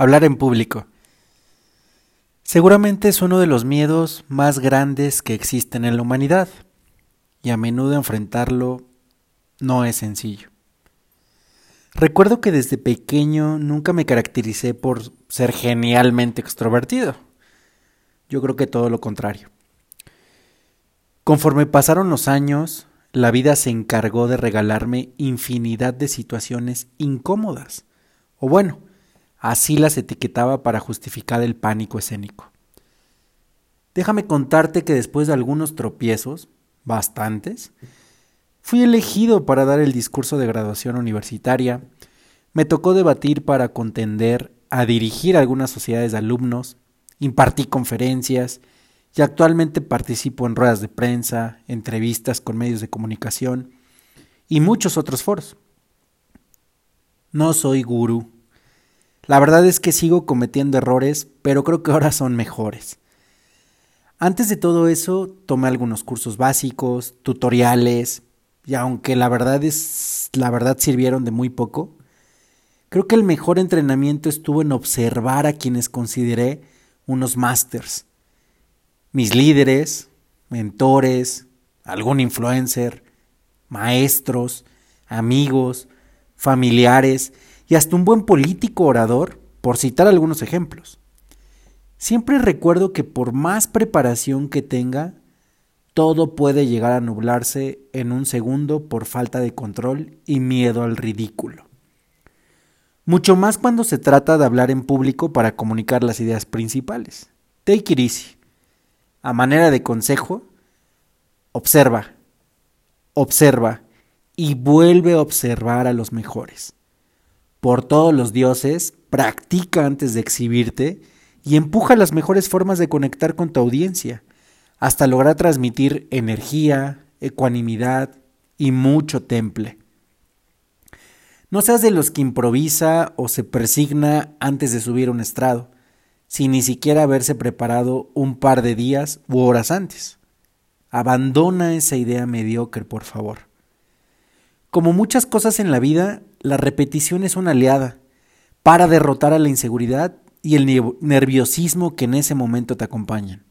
Hablar en público. Seguramente es uno de los miedos más grandes que existen en la humanidad y a menudo enfrentarlo no es sencillo. Recuerdo que desde pequeño nunca me caractericé por ser genialmente extrovertido. Yo creo que todo lo contrario. Conforme pasaron los años, la vida se encargó de regalarme infinidad de situaciones incómodas. O bueno, Así las etiquetaba para justificar el pánico escénico. Déjame contarte que después de algunos tropiezos, bastantes, fui elegido para dar el discurso de graduación universitaria, me tocó debatir para contender a dirigir algunas sociedades de alumnos, impartí conferencias y actualmente participo en ruedas de prensa, entrevistas con medios de comunicación y muchos otros foros. No soy gurú la verdad es que sigo cometiendo errores, pero creo que ahora son mejores. Antes de todo eso, tomé algunos cursos básicos, tutoriales, y aunque la verdad es la verdad sirvieron de muy poco, creo que el mejor entrenamiento estuvo en observar a quienes consideré unos masters. Mis líderes, mentores, algún influencer, maestros, amigos, familiares y hasta un buen político orador, por citar algunos ejemplos. Siempre recuerdo que por más preparación que tenga, todo puede llegar a nublarse en un segundo por falta de control y miedo al ridículo. Mucho más cuando se trata de hablar en público para comunicar las ideas principales. Take it easy. A manera de consejo, observa, observa y vuelve a observar a los mejores por todos los dioses, practica antes de exhibirte y empuja las mejores formas de conectar con tu audiencia, hasta lograr transmitir energía, ecuanimidad y mucho temple. No seas de los que improvisa o se persigna antes de subir un estrado, sin ni siquiera haberse preparado un par de días u horas antes. Abandona esa idea mediocre, por favor. Como muchas cosas en la vida, la repetición es una aliada para derrotar a la inseguridad y el nerviosismo que en ese momento te acompañan.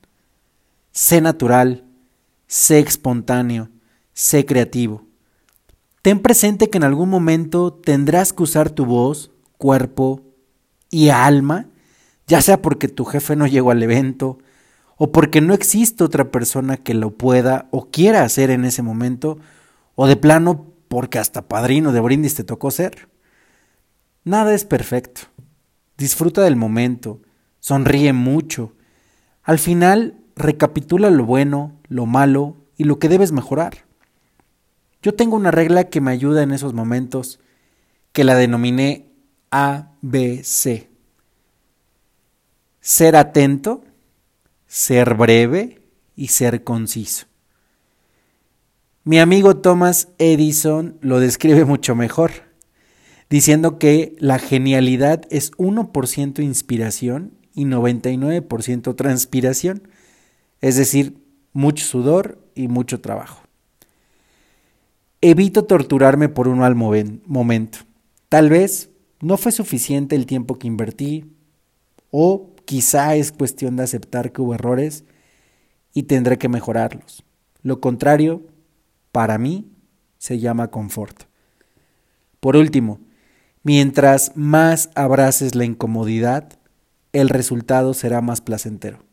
Sé natural, sé espontáneo, sé creativo. Ten presente que en algún momento tendrás que usar tu voz, cuerpo y alma, ya sea porque tu jefe no llegó al evento, o porque no existe otra persona que lo pueda o quiera hacer en ese momento, o de plano porque hasta padrino de brindis te tocó ser. Nada es perfecto. Disfruta del momento, sonríe mucho. Al final, recapitula lo bueno, lo malo y lo que debes mejorar. Yo tengo una regla que me ayuda en esos momentos, que la denominé ABC. Ser atento, ser breve y ser conciso. Mi amigo Thomas Edison lo describe mucho mejor, diciendo que la genialidad es 1% inspiración y 99% transpiración, es decir, mucho sudor y mucho trabajo. Evito torturarme por un mal momento. Tal vez no fue suficiente el tiempo que invertí o quizá es cuestión de aceptar que hubo errores y tendré que mejorarlos. Lo contrario, para mí se llama confort. Por último, mientras más abraces la incomodidad, el resultado será más placentero.